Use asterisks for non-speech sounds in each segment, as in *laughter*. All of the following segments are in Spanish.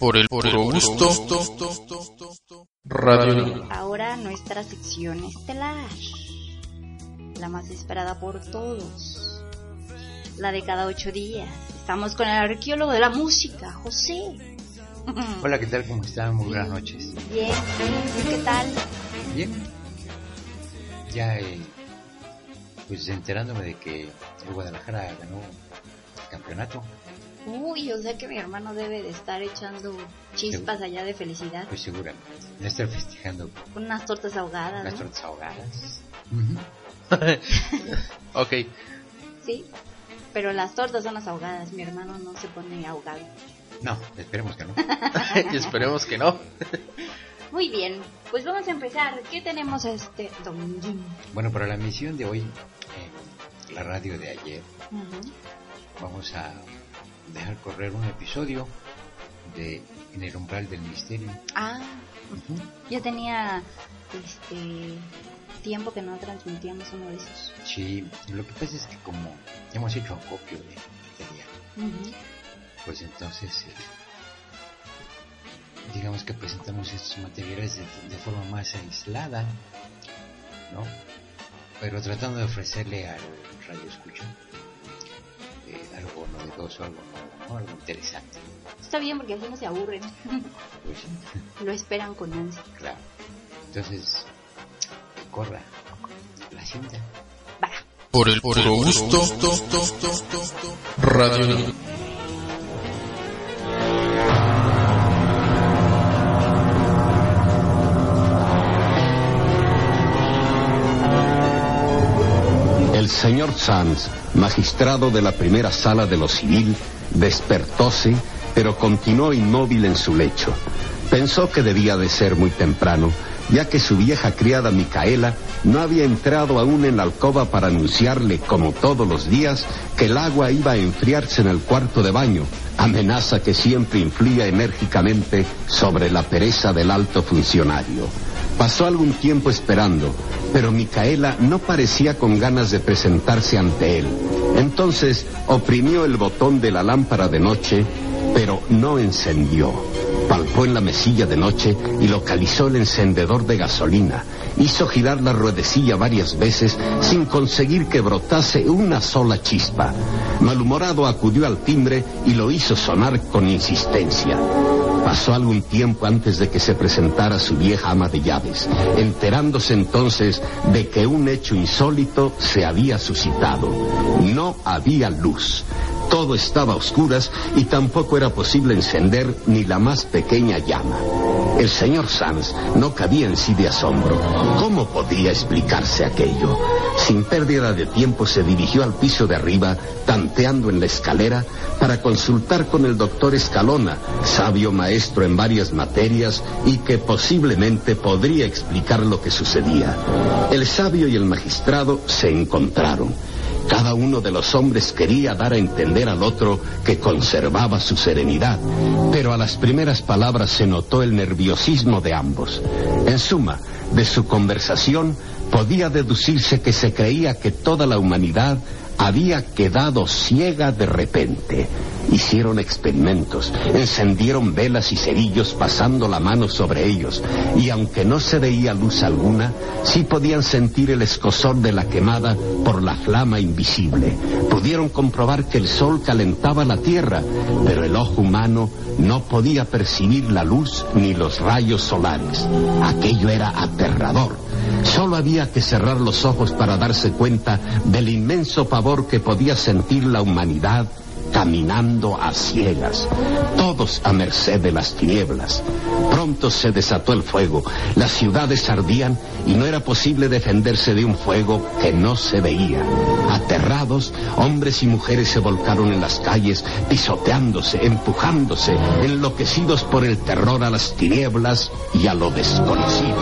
Por el puro gusto. Radio. Ahora nuestra sección estelar. La más esperada por todos. La de cada ocho días. Estamos con el arqueólogo de la música, José. *laughs* Hola, ¿qué tal? ¿Cómo están? Muy buenas noches. Bien, ¿qué tal? Bien. Ya, eh, pues enterándome de que el Guadalajara ganó el campeonato. Uy, o sea que mi hermano debe de estar echando chispas allá de felicidad. Pues seguramente. De estar festejando Con unas tortas ahogadas, las ¿no? tortas ahogadas. *laughs* ok. Sí, pero las tortas son las ahogadas. Mi hermano no se pone ahogado. No, esperemos que no. *laughs* Esperemos que no. *laughs* Muy bien, pues vamos a empezar. ¿Qué tenemos este domingo? Bueno, para la misión de hoy, en la radio de ayer, Ujú. vamos a dejar correr un episodio de En el umbral del misterio. Ah, ya tenía este tiempo que no transmitíamos uno de esos. Sí, lo que pasa es que como hemos hecho acopio de material, pues entonces eh, digamos que presentamos estos materiales de, de forma más aislada, ¿no? Pero tratando de ofrecerle al radio escucha eh, algo novedoso, algo ¿no? algo interesante. Está bien porque así no se aburren. Pues sí, *laughs* Lo esperan con ansia. claro. Entonces, que corra la cinta. Por el puro gusto. Radio. El señor Sanz, magistrado de la primera sala de lo civil, despertóse, pero continuó inmóvil en su lecho. Pensó que debía de ser muy temprano, ya que su vieja criada Micaela no había entrado aún en la alcoba para anunciarle, como todos los días, que el agua iba a enfriarse en el cuarto de baño, amenaza que siempre influía enérgicamente sobre la pereza del alto funcionario. Pasó algún tiempo esperando, pero Micaela no parecía con ganas de presentarse ante él. Entonces oprimió el botón de la lámpara de noche, pero no encendió. Palpó en la mesilla de noche y localizó el encendedor de gasolina. Hizo girar la ruedecilla varias veces sin conseguir que brotase una sola chispa. Malhumorado acudió al timbre y lo hizo sonar con insistencia. Pasó algún tiempo antes de que se presentara su vieja ama de llaves, enterándose entonces de que un hecho insólito se había suscitado. No había luz. Todo estaba a oscuras y tampoco era posible encender ni la más pequeña llama. El señor Sanz no cabía en sí de asombro. ¿Cómo podía explicarse aquello? Sin pérdida de tiempo se dirigió al piso de arriba, tanteando en la escalera, para consultar con el doctor Escalona, sabio maestro en varias materias y que posiblemente podría explicar lo que sucedía. El sabio y el magistrado se encontraron. Cada uno de los hombres quería dar a entender al otro que conservaba su serenidad, pero a las primeras palabras se notó el nerviosismo de ambos. En suma, de su conversación podía deducirse que se creía que toda la humanidad había quedado ciega de repente. Hicieron experimentos, encendieron velas y cerillos pasando la mano sobre ellos, y aunque no se veía luz alguna, sí podían sentir el escosor de la quemada por la flama invisible. Pudieron comprobar que el sol calentaba la tierra, pero el ojo humano no podía percibir la luz ni los rayos solares. Aquello era aterrador. Solo había que cerrar los ojos para darse cuenta del inmenso pavor que podía sentir la humanidad caminando a ciegas, todos a merced de las tinieblas. Pronto se desató el fuego, las ciudades ardían y no era posible defenderse de un fuego que no se veía. Aterrados, hombres y mujeres se volcaron en las calles, pisoteándose, empujándose, enloquecidos por el terror a las tinieblas y a lo desconocido.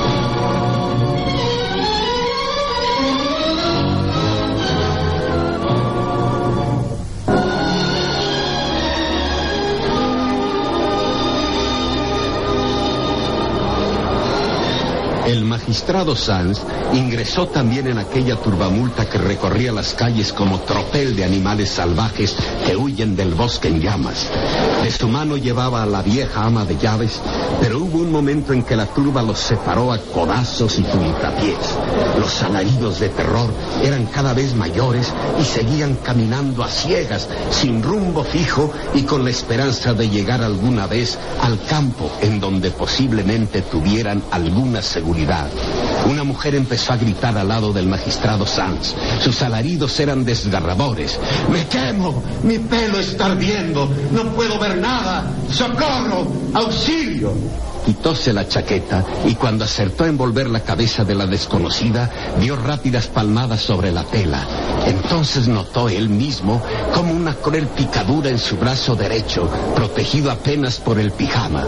El magistrado Sanz ingresó también en aquella turbamulta que recorría las calles como tropel de animales salvajes que huyen del bosque en llamas. De su mano llevaba a la vieja ama de llaves, pero hubo un momento en que la turba los separó a codazos y puntapiés. Los alaridos de terror eran cada vez mayores y seguían caminando a ciegas, sin rumbo fijo y con la esperanza de llegar alguna vez al campo en donde posiblemente tuvieran alguna seguridad. Una mujer empezó a gritar al lado del magistrado Sanz. Sus alaridos eran desgarradores. ¡Me quemo! ¡Mi pelo está ardiendo! ¡No puedo ver nada! ¡Socorro! ¡Auxilio! Quitóse la chaqueta y cuando acertó a envolver la cabeza de la desconocida, dio rápidas palmadas sobre la tela. Entonces notó él mismo como una cruel picadura en su brazo derecho, protegido apenas por el pijama.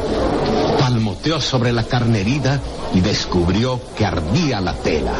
Palmoteó sobre la carne herida y descubrió que ardía la tela.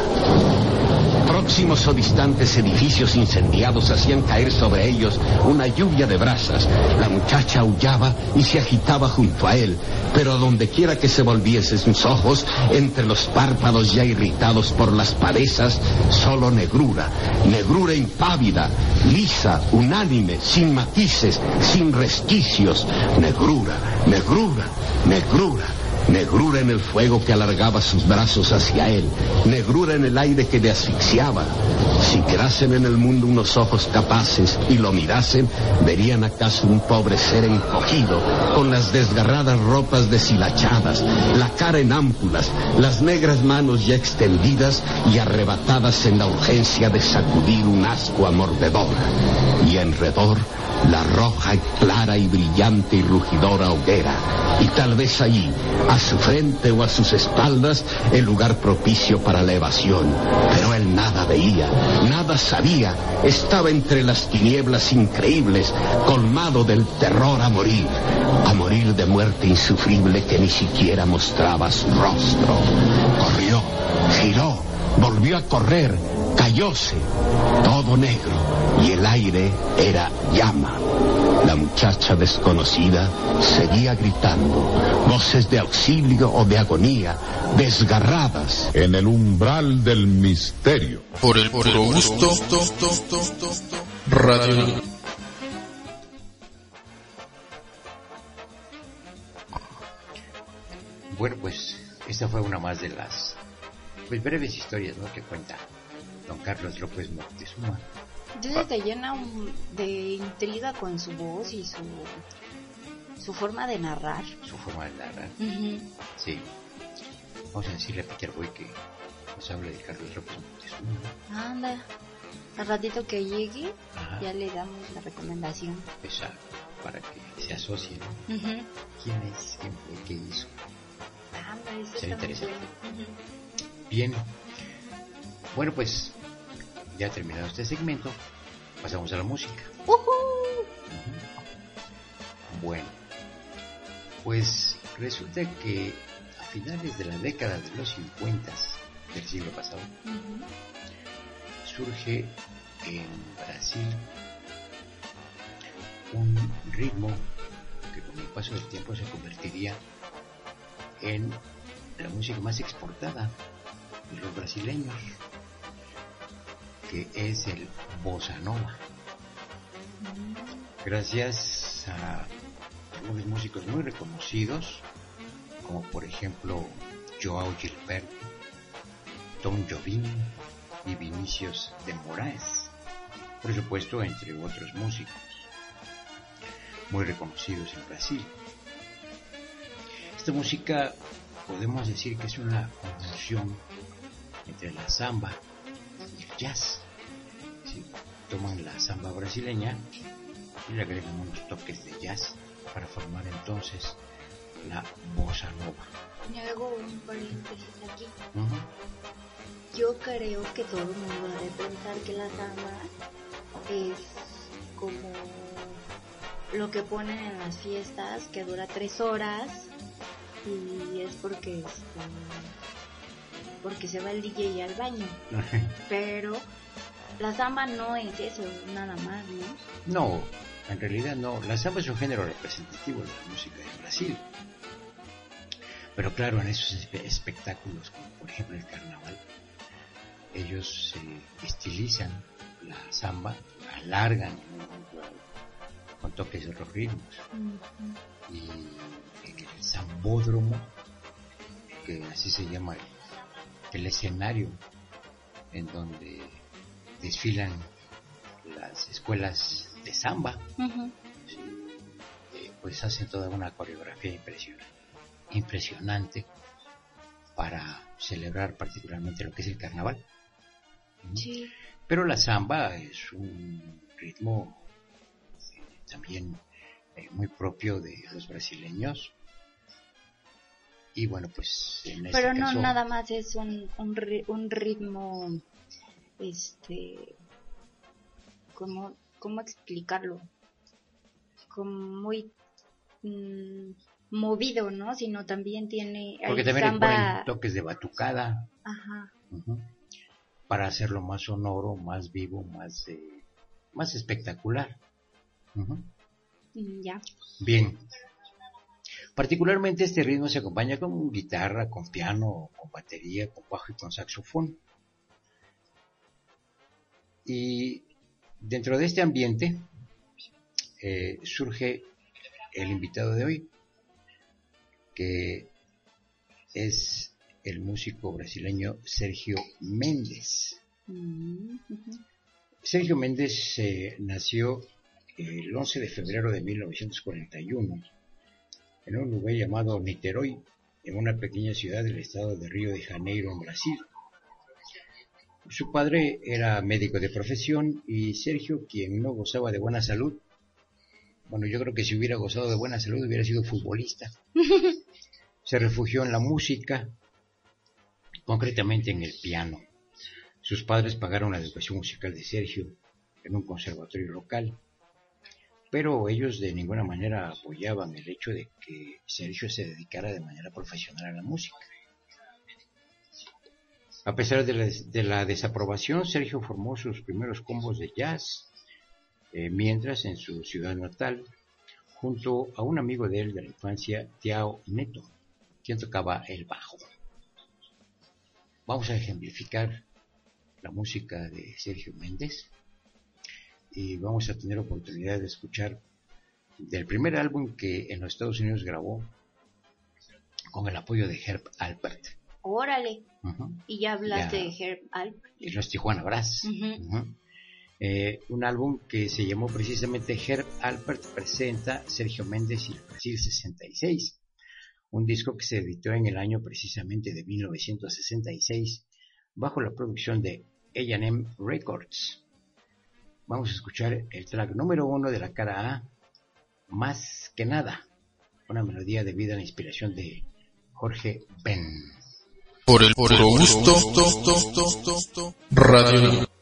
Próximos o distantes edificios incendiados hacían caer sobre ellos una lluvia de brasas. La muchacha aullaba y se agitaba junto a él, pero donde quiera que se volviese sus ojos, entre los párpados ya irritados por las padezas, solo negrura, negrura impávida, lisa, unánime, sin matices, sin resquicios, negrura, negrura, negrura. Negrura en el fuego que alargaba sus brazos hacia él. Negrura en el aire que le asfixiaba. Si quedasen en el mundo unos ojos capaces y lo mirasen, verían acaso un pobre ser encogido, con las desgarradas ropas deshilachadas, la cara en ámpulas, las negras manos ya extendidas y arrebatadas en la urgencia de sacudir un asco amordedor. Y enredor, la roja, clara y brillante y rugidora hoguera. Y tal vez allí, a su frente o a sus espaldas, el lugar propicio para la evasión. Pero él nada veía, nada sabía. Estaba entre las tinieblas increíbles, colmado del terror a morir. A morir de muerte insufrible que ni siquiera mostraba su rostro. Corrió, giró, volvió a correr, cayóse, todo negro, y el aire era llama. La muchacha desconocida seguía gritando, voces de auxilio o de agonía, desgarradas. En el umbral del misterio. Por el puro gusto. Radio. Bueno, pues esta fue una más de las pues, breves historias ¿no? que cuenta don Carlos López Moctezuma. Dice que llena un- de intriga con su voz y su, su forma de narrar. Su forma de narrar. Sí. Vamos a decirle a Peter Boy que nos hable de Carlos López Moctezuma. Anda, al ratito que llegue, Ajá. ya le damos la recomendación. Esa, para que se asocie. ¿Quién es? ¿Quién fue? ¿Qué hizo? Anda, eso muy interesante. Ujú. Bien. Bueno, pues ya terminado este segmento, pasamos a la música. ¡Ujú! Bueno, pues resulta que a finales de la década de los 50 del siglo pasado surge en Brasil un ritmo que con el paso del tiempo se convertiría en la música más exportada de los brasileños, que es el bossa nova. Gracias a algunos músicos muy reconocidos, como por ejemplo Joao Gilberto, Tom Jobim y Vinicius de Moraes, por supuesto entre otros músicos muy reconocidos en Brasil. Esta música podemos decir que es una conjunción entre la samba y el jazz. Sí, toman la samba brasileña y le agregan unos toques de jazz para formar entonces la bossa nova. Me hago un paréntesis aquí. Yo creo que todo el mundo debe pensar que la samba es como lo que ponen en las fiestas que dura tres horas y es porque este, porque se va el DJ al baño. *laughs* Pero la samba no es eso, nada más, ¿no? No, en realidad no. La samba es un género representativo de la música de Brasil. Pero claro, en esos espe- espectáculos, como por ejemplo el carnaval, ellos eh, estilizan la samba, la alargan con toques de otros ritmos. Y en el zambódromo, que así se llama el, el escenario en donde desfilan las escuelas de samba. Eh, pues hacen toda una coreografía impresionante, impresionante para celebrar particularmente lo que es el carnaval. Sí. Pero la samba es un ritmo eh, también eh, muy propio de los brasileños. Y bueno, pues en este Pero no caso, nada más es un, un, un ritmo, este, ¿cómo, cómo explicarlo? Como muy mm, movido, ¿no? Sino también tiene porque también le ponen samba, toques de batucada ajá, para hacerlo más sonoro, más vivo, más, eh, más espectacular. Mm, ya, Bien. Particularmente este ritmo se acompaña con guitarra, con piano, con batería, con bajo y con saxofón. Y dentro de este ambiente eh, surge el invitado de hoy, que es el músico brasileño Sergio Méndez. Mm. Sergio Méndez eh, nació el 11 de febrero de 1941 en un lugar llamado Niterói, en una pequeña ciudad del estado de Río de Janeiro, en Brasil. Su padre era médico de profesión y Sergio, quien no gozaba de buena salud, bueno, yo creo que si hubiera gozado de buena salud hubiera sido futbolista. *laughs* Se refugió en la música, concretamente en el piano. Sus padres pagaron la educación musical de Sergio en un conservatorio local, pero ellos de ninguna manera apoyaban el hecho de que Sergio se dedicara de manera profesional a la música. A pesar de la, de la desaprobación, Sergio formó sus primeros combos de jazz, eh, mientras en su ciudad natal, junto a un amigo de él de la infancia, Tiao Neto, quien tocaba el bajo. Vamos a ejemplificar la música de Sergio Méndez y vamos a tener oportunidad de escuchar del primer álbum que en los Estados Unidos grabó con el apoyo de Herb Alpert. Órale, y ya hablaste Ya. de Herb Alp, Y los Tijuana Brass. Eh, un álbum que se llamó precisamente Herb Alpert presenta Sergio Méndez y el Brasil 66. Un disco que se editó en el año precisamente de 1966 bajo la producción de A&M Records. Vamos a escuchar el track número uno de la cara A, Más que nada, una melodía debida a la inspiración de Jorge Ben. Por el puro gusto, Radio.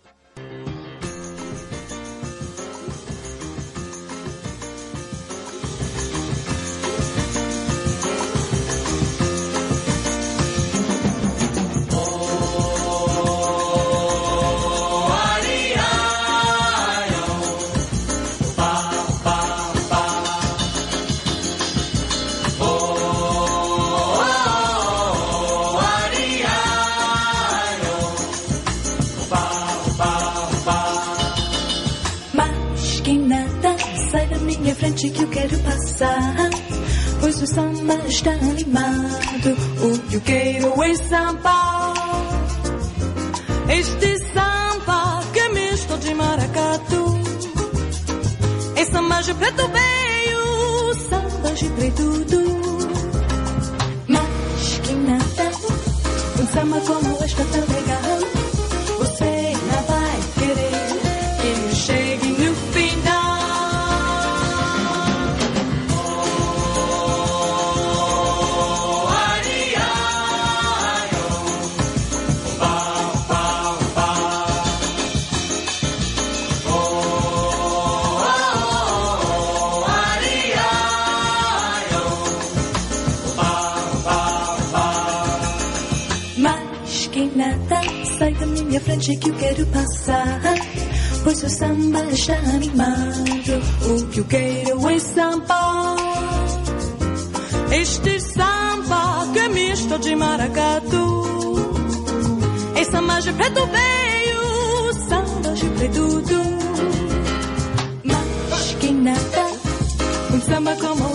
Frente que eu quero passar. Pois o samba está animado. O que eu quero é samba. Este samba que é misto de maracatu. É samba de preto veio, samba de preto du. Mas que nada, um samba como este é frente que eu quero passar. Pois o samba está animado. O que eu quero é samba. Este samba que é misto de maracatu. Em samba de preto veio, samba de preto. Mas quem nada, um samba como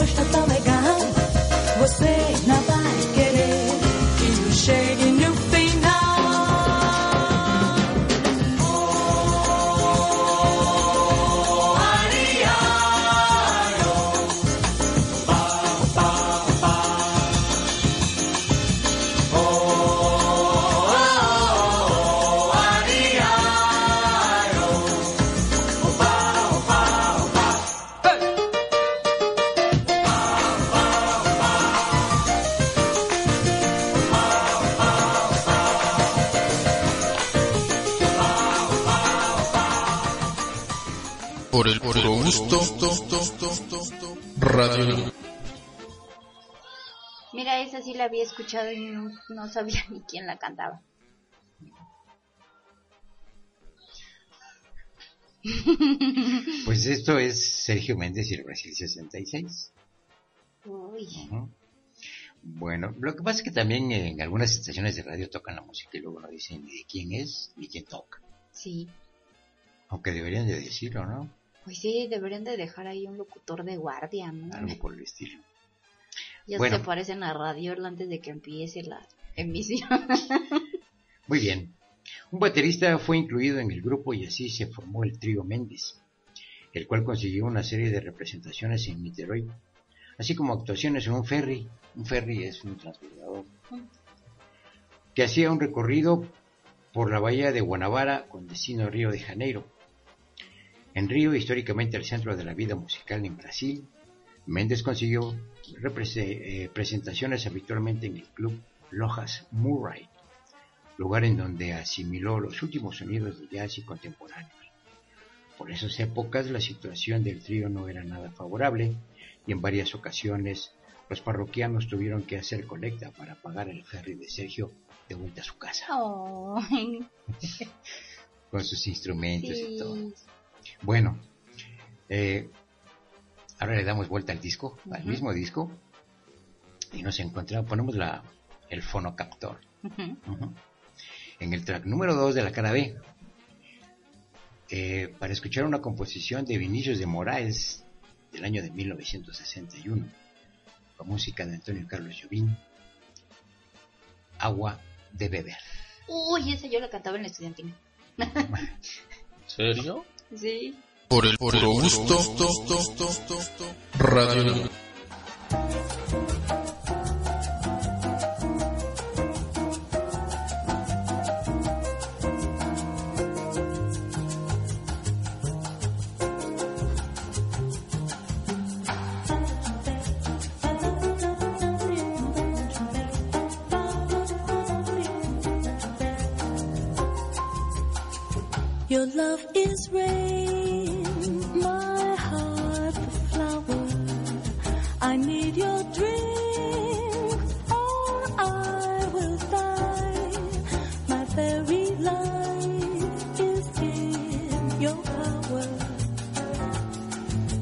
gusto. Radio. Mira, esa sí la había escuchado y no, no sabía *laughs* ni quién la cantaba. *laughs* Pues esto es Sergio Méndez y el Brasil 66. Uy. Bueno, lo que pasa es que también en algunas estaciones de radio tocan la música y luego no dicen ni de quién es ni quién toca. sí. Aunque deberían de decirlo, ¿no? Pues sí, deberían de dejar ahí un locutor de guardia, ¿no? Algo por el estilo. *laughs* Ya Bueno. se parecen a Radio antes de que empiece la emisión. *laughs* Muy bien. Un baterista fue incluido en el grupo y así se formó el trío Méndez, el cual consiguió una serie de representaciones en Niterói, así como actuaciones en un ferry. Un ferry es un transbordador que hacía un recorrido por la bahía de Guanabara con destino a Río de Janeiro. En Río, históricamente el centro de la vida musical en Brasil, Méndez consiguió eh, presentaciones habitualmente en el club Lojas Murray, lugar en donde asimiló los últimos sonidos de jazz y contemporáneos. Por esas épocas la situación del trío no era nada favorable y en varias ocasiones los parroquianos tuvieron que hacer colecta para pagar el ferry de Sergio de vuelta a su casa *laughs* con sus instrumentos y todo. Bueno, eh, ahora le damos vuelta al disco, al mismo disco, y nos encontramos, ponemos la, el fonocaptor. En el track número 2 de la cara B, eh, para escuchar una composición de Vinicius de Moraes del año de 1961, con música de Antonio Carlos Jobim, Agua de Beber. Uy, esa yo la cantaba en la estudiantina. *laughs* ¿Serio? Sí. Por el puro gusto. Radio. Your love is rain, my heart a flower. I need your drink, or I will die. My very life is in your power.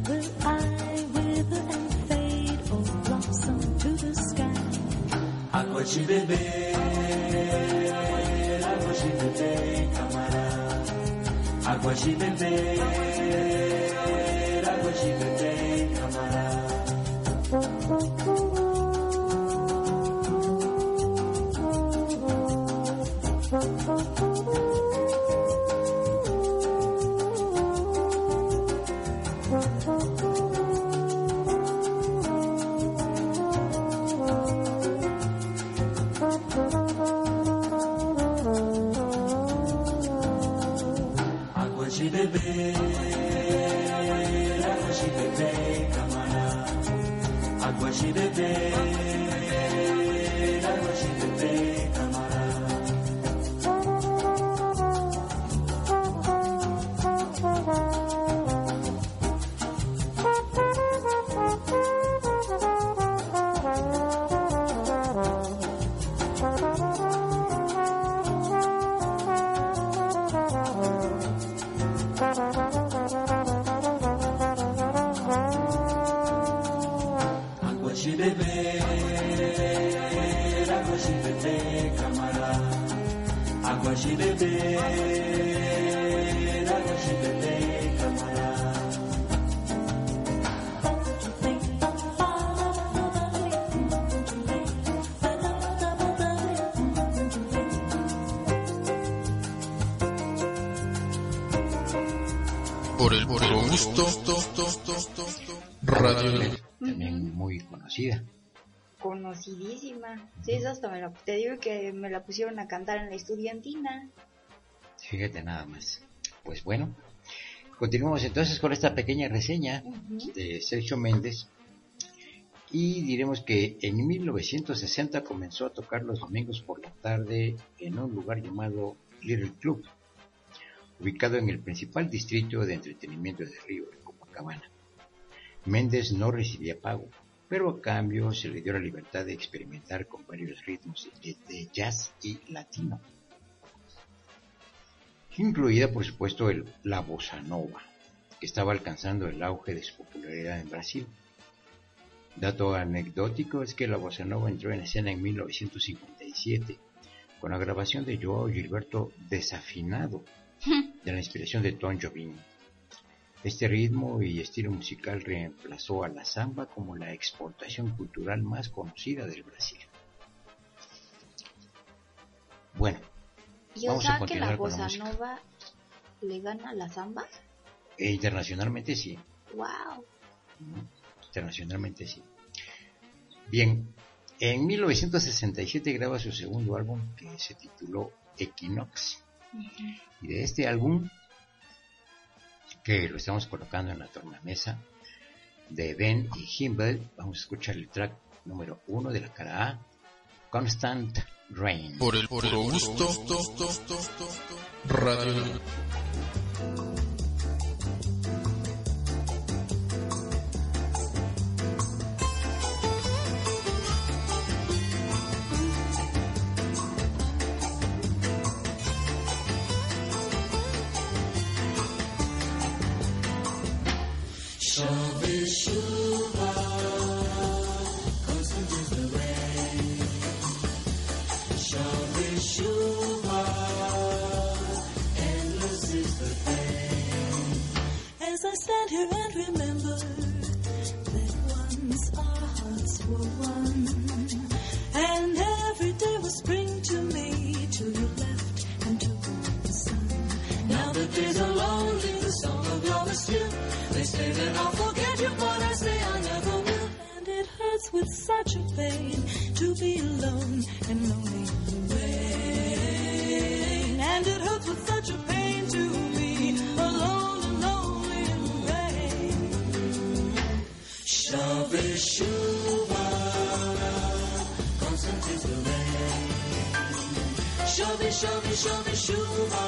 Will I wither and fade or blossom to the sky? Água de Água de beber, água de beber, camarada. Água de beber, água de beber, camarada. por el puro gusto, radio, También muy conocida. Sí, eso hasta me la, te digo que me la pusieron a cantar en la estudiantina. Fíjate nada más. Pues bueno, continuamos entonces con esta pequeña reseña de Sergio Méndez. Y diremos que en 1960 comenzó a tocar los domingos por la tarde en un lugar llamado Little Club, ubicado en el principal distrito de entretenimiento de Río, en Copacabana. Méndez no recibía pago, pero a cambio se le dio la libertad de experimentar con varios ritmos de, jazz y latino, incluida por supuesto el, la bossa nova, que estaba alcanzando el auge de su popularidad en Brasil. Dato anecdótico es que la bossa nova entró en escena en 1957 con la grabación de Joao Gilberto Desafinado, *laughs* de la inspiración de Tom Jobim. Este ritmo y estilo musical reemplazó a la samba como la exportación cultural más conocida del Brasil. Bueno, Y o Vamos a sea que la continuar bossa nova le gana a la samba. e internacionalmente sí, Wow. internacionalmente sí. Bien, en 1967 graba su segundo álbum que se tituló Equinox. Y de este álbum, que lo estamos colocando en la tornamesa de Ben y Himbel, vamos a escuchar el track número uno de la cara A, Constant Rain. por el puro gusto, radio, Shove Shuva, constant is the rain. Shove Shuva, endless is the pain. As I stand here and remember that once our hearts were one. It with such a pain to be alone and lonely in rain. And it hurts with such a pain to be alone and lonely in the rain. Constant is the rain. Shove, shove, shove, shuba,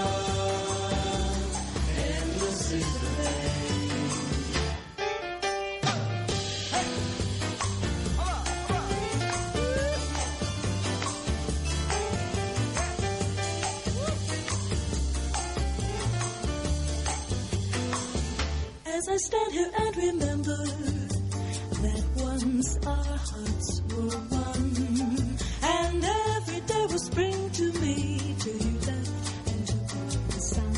endless is the rain. Stand here and remember that once our hearts were one, and every day was spring to me till you left and took the sun.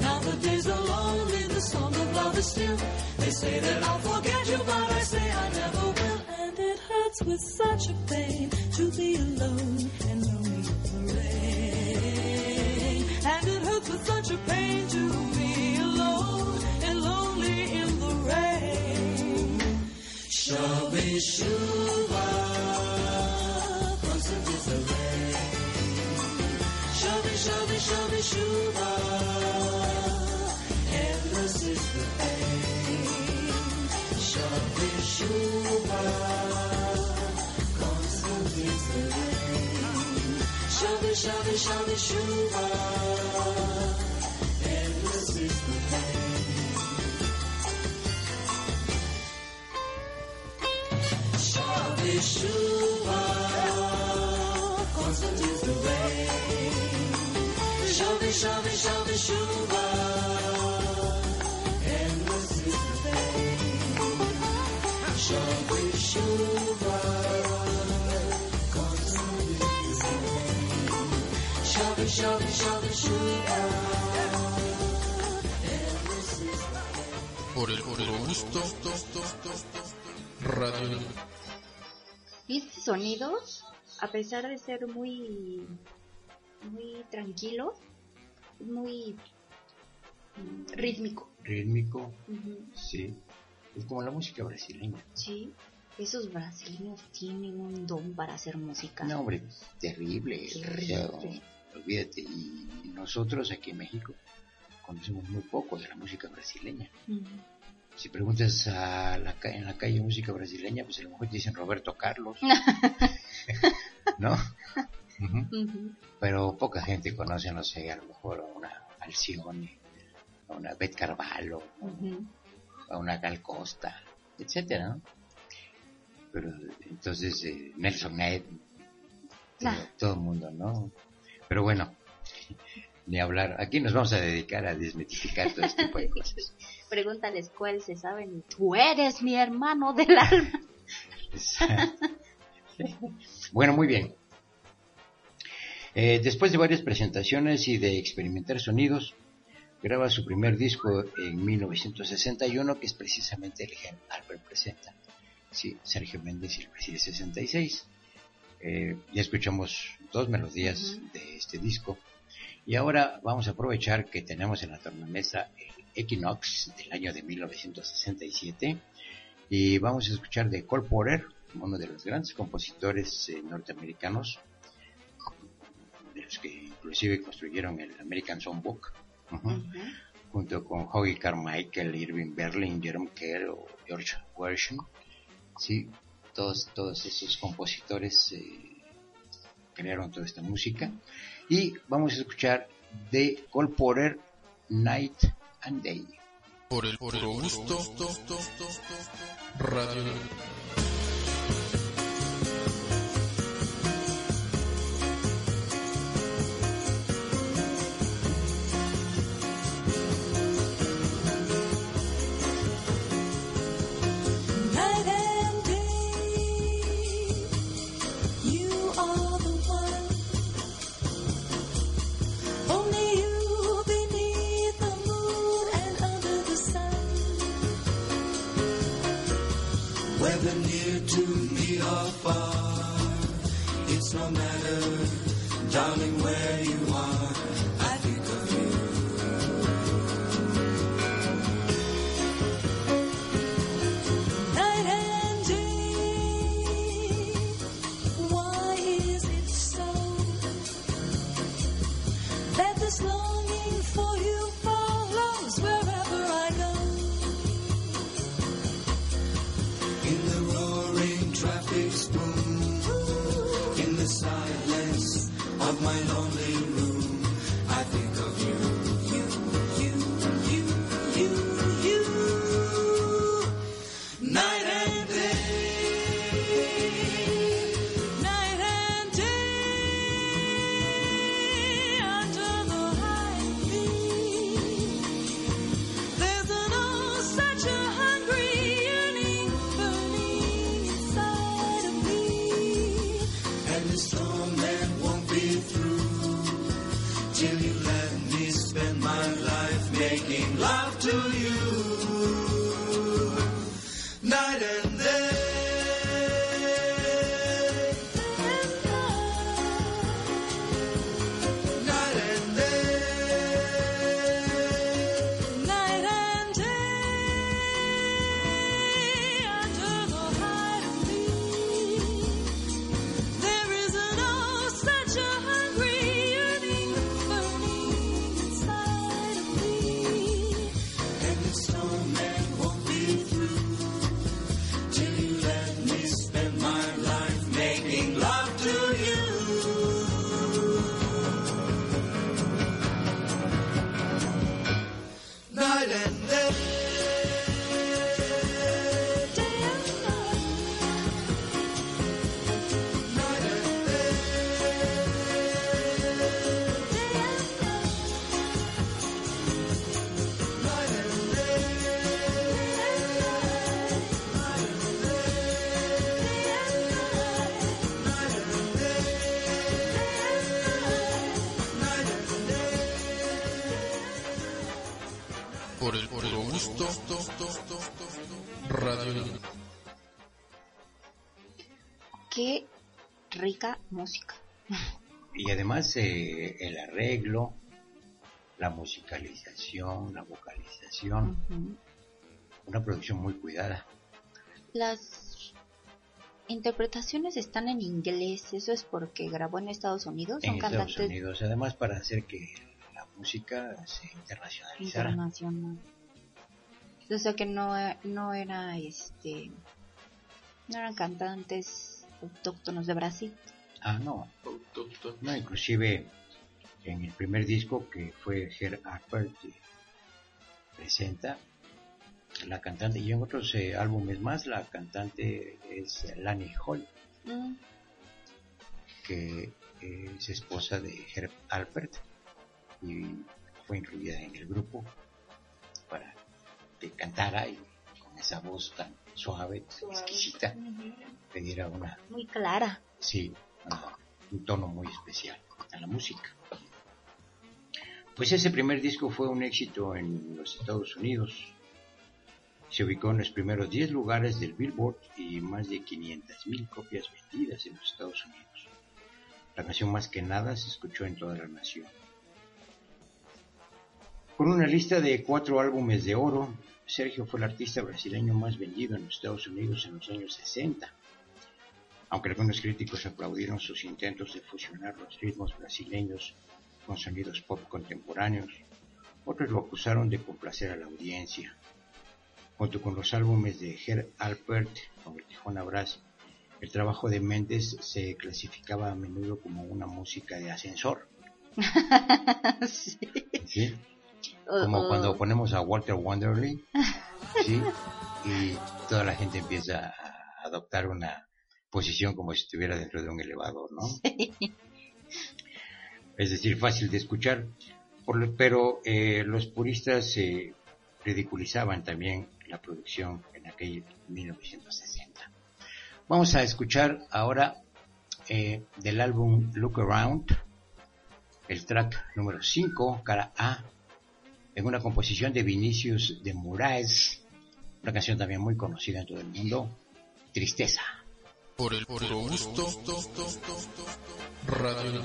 Now the days are lonely, the song of love is still. They say that I'll forget you, but I say I never will. And it hurts with such a pain to be alone and lonely in the rain. And it hurts with such a pain to Shabby Shuba, constant is the rain. Shabby, shabby, Shuba, endless is the pain. Shabby Shuba, constant is the rain. Shabby, shabby, Shuba, endless is the pain. Shabby, shabby Shuba, endless is the pain. Shabby Shuba, constant is the rain. Shabby, Por el puro gusto. Radio. Y este sonido, a pesar de ser muy, muy tranquilo, es muy rítmico. Rítmico, sí. Es como la música brasileña. Sí, esos brasileños tienen un don para hacer música. No, hombre, terrible. Terrible. o sea, olvídate. Y nosotros aquí en México conocemos muy poco de la música brasileña. Si preguntas a la, en la calle música brasileña, pues a lo mejor te dicen Roberto Carlos. *laughs* ¿No? Pero poca gente conoce, no sé, a lo mejor a una Alcione, a una Bet Carvalho, a una Gal Costa, etcétera, ¿no? Pero entonces eh, Nelson Ned, todo, todo el mundo, ¿no? Pero bueno, *laughs* ni hablar. Aquí nos vamos a dedicar a desmitificar todo este tipo de cosas. *laughs* Pregúntales cuál se saben. Tú eres mi hermano del alma. *laughs* bueno, muy bien. Eh, después de varias presentaciones y de experimentar sonidos, graba su primer disco en 1961, que es precisamente el Gen Albert presenta. Sí, Sergio Méndez y el Preside 66. Eh, ya escuchamos dos melodías de este disco. Y ahora vamos a aprovechar que tenemos en la tornamesa el Equinox del año de 1967 y vamos a escuchar de Cole Porter, uno de los grandes compositores eh, norteamericanos, los que inclusive construyeron el American Songbook, ujú, Ujú. junto con Hoagy Carmichael, Irving Berlin, Jerome Kerr o George Gershwin. Sí, todos, todos esos compositores eh, crearon toda esta música. Y vamos a escuchar de Cole Porter, Night and Day. Por el puro gusto. Radio. Radio Qué rica música. Y además eh, el arreglo, la musicalización, la vocalización, Ujú. una producción muy cuidada. Las interpretaciones están en inglés, eso es porque grabó en Estados Unidos, en Estados cantantes Unidos, además para hacer que la música se internacionalizara. internacionales. O sea que no, no era este no eran cantantes autóctonos de Brasil. Ah, no, no, inclusive en el primer disco que fue Her que presenta la cantante y en otros eh, álbumes más la cantante es Lani Hall Mm, que es esposa de Herb Alpert y fue incluida en el grupo para que cantara y con esa voz tan suave, tan exquisita, diera una, Muy clara. sí, una- un tono muy especial a la música. Pues ese primer disco fue un éxito en los Estados Unidos. Se ubicó en los primeros 10 lugares del Billboard y más de 500.000 copias vendidas en los Estados Unidos. La canción más que nada se escuchó en toda la nación. Con una lista de cuatro álbumes de oro, Sergio fue el artista brasileño más vendido en los Estados Unidos en los años 60. Aunque algunos críticos aplaudieron sus intentos de fusionar los ritmos brasileños con sonidos pop contemporáneos, otros lo acusaron de complacer a la audiencia. Junto con los álbumes de Herb Alpert con el Tijuana Brass, el trabajo de Méndez se clasificaba a menudo como una música de ascensor. *laughs* Sí. ¿sí? Como cuando ponemos a Walter Wanderley, ¿sí? Y toda la gente empieza a adoptar una posición como si estuviera dentro de un elevador, ¿no? Es decir, fácil de escuchar, por lo- pero eh, los puristas eh, ridiculizaban también la producción en aquel 1960. Vamos a escuchar ahora eh, del álbum Look Around, el track número 5, cara A, en una composición de Vinicius de Moraes, una canción también muy conocida en todo el mundo, Tristeza. por el puro gusto, Radio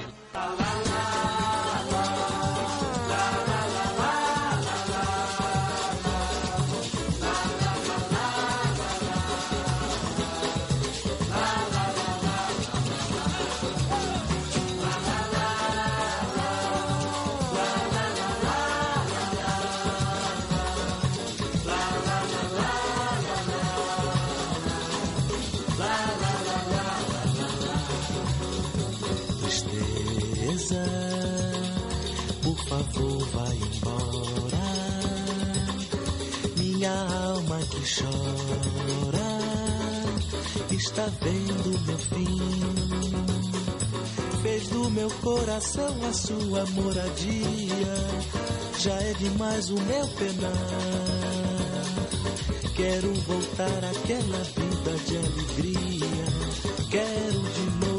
chora está vendo meu fim. Fez do meu coração a sua moradia. Já é demais o meu penar. Quero voltar àquela vida de alegria. Quero de novo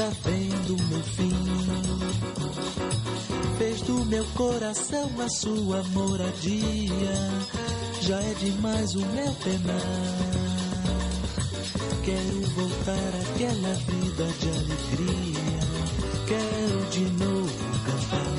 está vendo meu fim. Fez do meu coração a sua moradia. Já é demais o meu penar. Quero voltar àquela vida de alegria. Quero de novo cantar.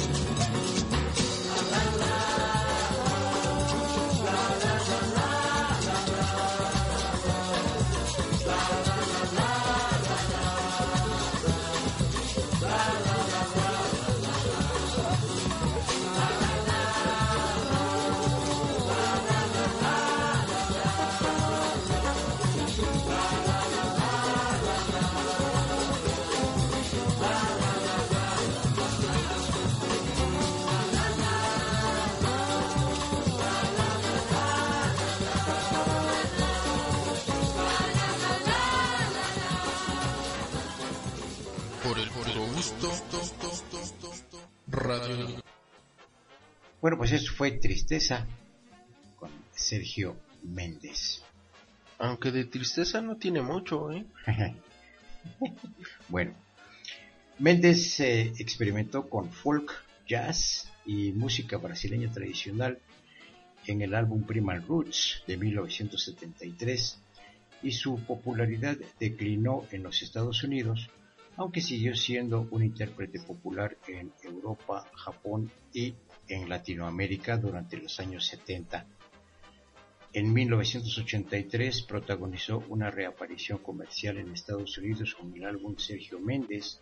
Bueno, pues eso fue Tristeza con Sergio Méndez. Aunque de tristeza no tiene mucho, ¿eh? *laughs* bueno, Méndez eh, experimentó con folk, jazz y música brasileña tradicional en el álbum Primal Roots de 1973 y su popularidad declinó en los Estados Unidos, aunque siguió siendo un intérprete popular en Europa, Japón y en Latinoamérica durante los años 70. En 1983 protagonizó una reaparición comercial en Estados Unidos con el álbum Sergio Méndez,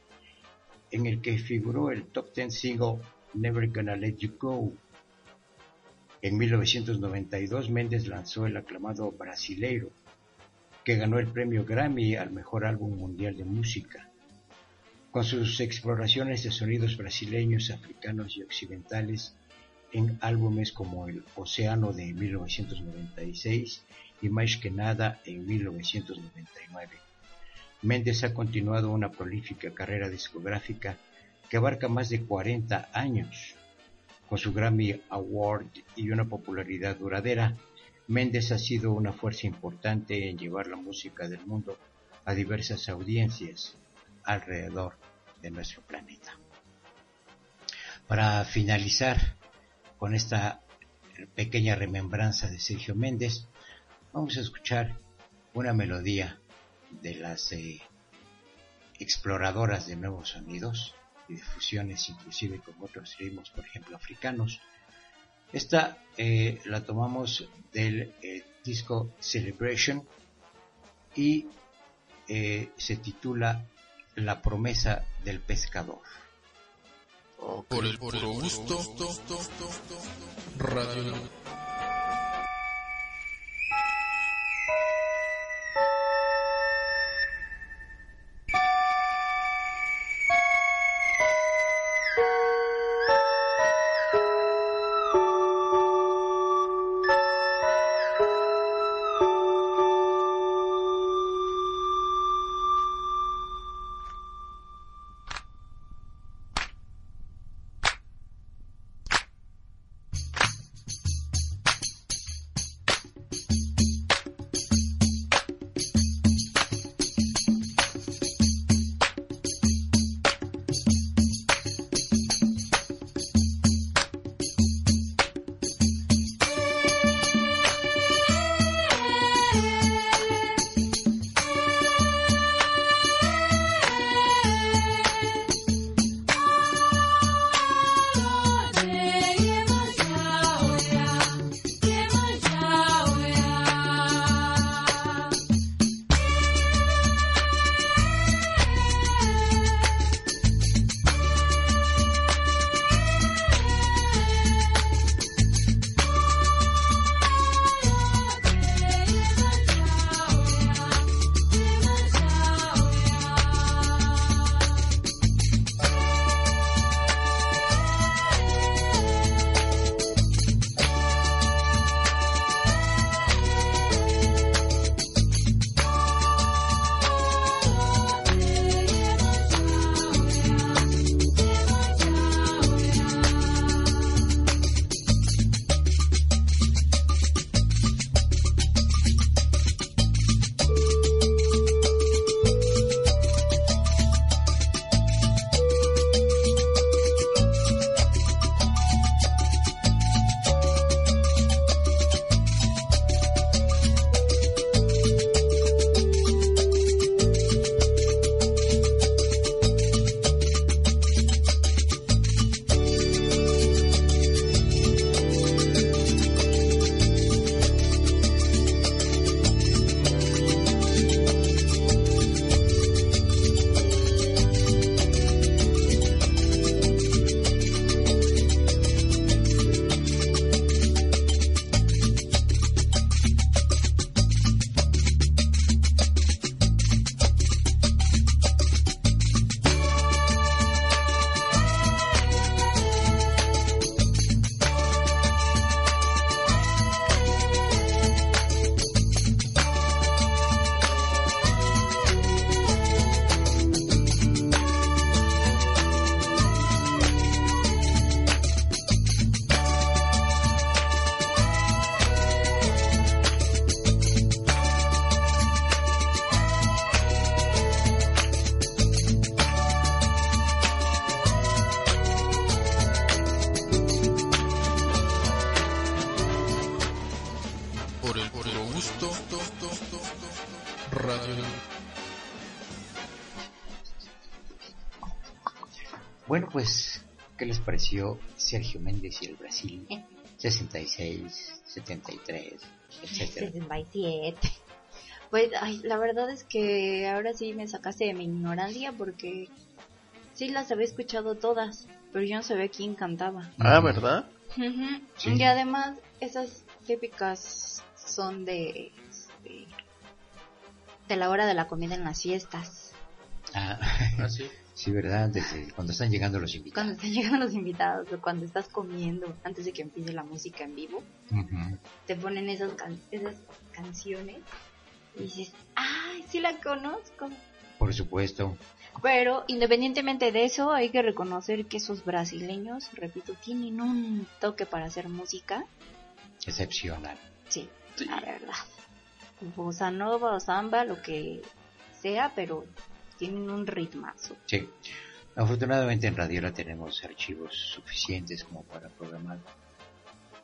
en el que figuró el top 10 single Never Gonna Let You Go. En 1992 Méndez lanzó el aclamado Brasileiro, que ganó el premio Grammy al mejor álbum mundial de música. Con sus exploraciones de sonidos brasileños, africanos y occidentales en álbumes como El Océano de 1996 y Más que nada en 1999. Méndez ha continuado una prolífica carrera discográfica que abarca más de 40 años. Con su Grammy Award y una popularidad duradera, Méndez ha sido una fuerza importante en llevar la música del mundo a diversas audiencias alrededor de nuestro planeta. Para finalizar con esta pequeña remembranza de Sergio Méndez, vamos a escuchar una melodía de las eh, exploradoras de nuevos sonidos y de fusiones inclusive con otros ritmos, por ejemplo, africanos. Esta eh, la tomamos del eh, disco Celebration y se titula La promesa del pescador. Por el puro gusto. Radio. ¿Qué les pareció Sergio Méndez y el Brasil? 66, 73, etcétera. 67. Pues, ay, la verdad es que ahora sí me sacaste de mi ignorancia porque sí las había escuchado todas, pero yo no sabía quién cantaba. Ah, ¿verdad? Sí. Y además, esas típicas son de, este, de la hora de la comida en las fiestas. Ah, Así. *laughs* sí, ¿verdad? Desde cuando están llegando los invitados. Cuando están *laughs* llegando los invitados o cuando estás comiendo antes de que empiece la música en vivo, te ponen esas, can- esas canciones y dices, ¡ay, sí la conozco! Por supuesto. Pero independientemente de eso, hay que reconocer que esos brasileños, repito, tienen un toque para hacer música. Excepcional. Sí, la verdad. Bossa nova o samba, lo que sea, pero tienen un ritmazo. Sí. Afortunadamente en Radiola tenemos archivos suficientes como para programar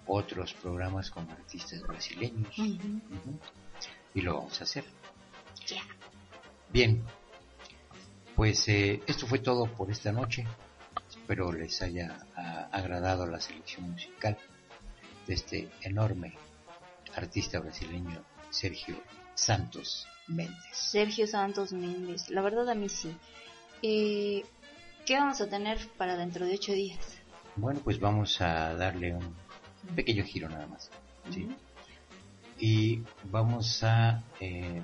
otros programas con artistas brasileños. Y lo vamos a hacer. Ya. Bien. Pues eh, esto fue todo por esta noche. Espero les haya ah, agradado la selección musical de este enorme artista brasileño Sergio Santos Méndez. Sergio Santos Méndez, la verdad a mí sí. Eh, ¿Qué vamos a tener para dentro de ocho días? Bueno, pues vamos a darle un pequeño giro nada más. ¿sí? Y vamos a eh,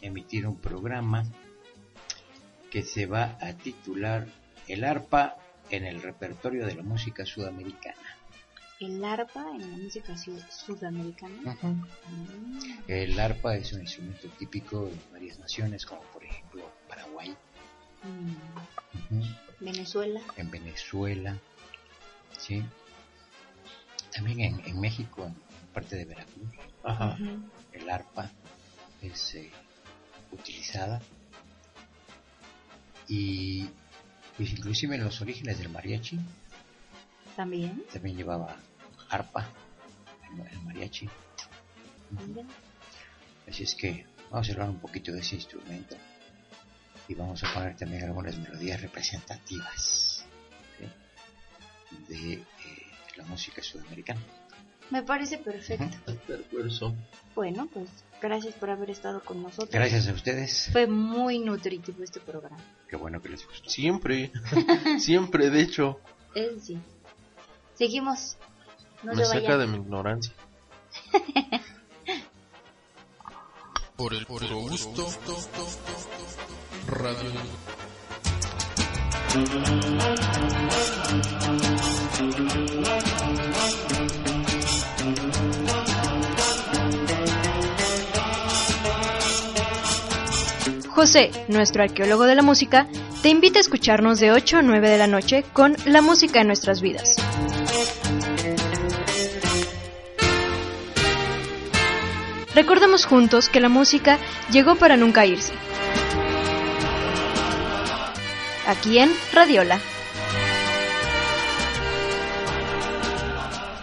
emitir un programa que se va a titular El arpa en el repertorio de la música sudamericana. El arpa en la música su- sudamericana. Mm, El arpa es un instrumento típico de varias naciones, como por ejemplo Paraguay, mm, Venezuela. en Venezuela, ¿sí? también en, en México, en parte de Veracruz. El arpa es eh, utilizada. Y pues inclusive en los orígenes del mariachi También. también llevaba arpa el, mariachi Mira. así es que vamos a hablar un poquito de ese instrumento y vamos a poner también algunas melodías representativas ¿sí? de eh, la música sudamericana Me parece perfecto. Bueno, pues gracias por haber estado con nosotros. gracias a ustedes Fue muy nutritivo este programa. qué bueno que les gustó Siempre. *laughs* Siempre, de hecho. Es sí. Seguimos. No me se saca vayan. de mi ignorancia. *laughs* Por el puro gusto. Radio. José, nuestro arqueólogo de la música, te invita a escucharnos de 8 a 9 de la noche con La música en nuestras vidas. Recordemos juntos que la música llegó para nunca irse. Aquí en Radiola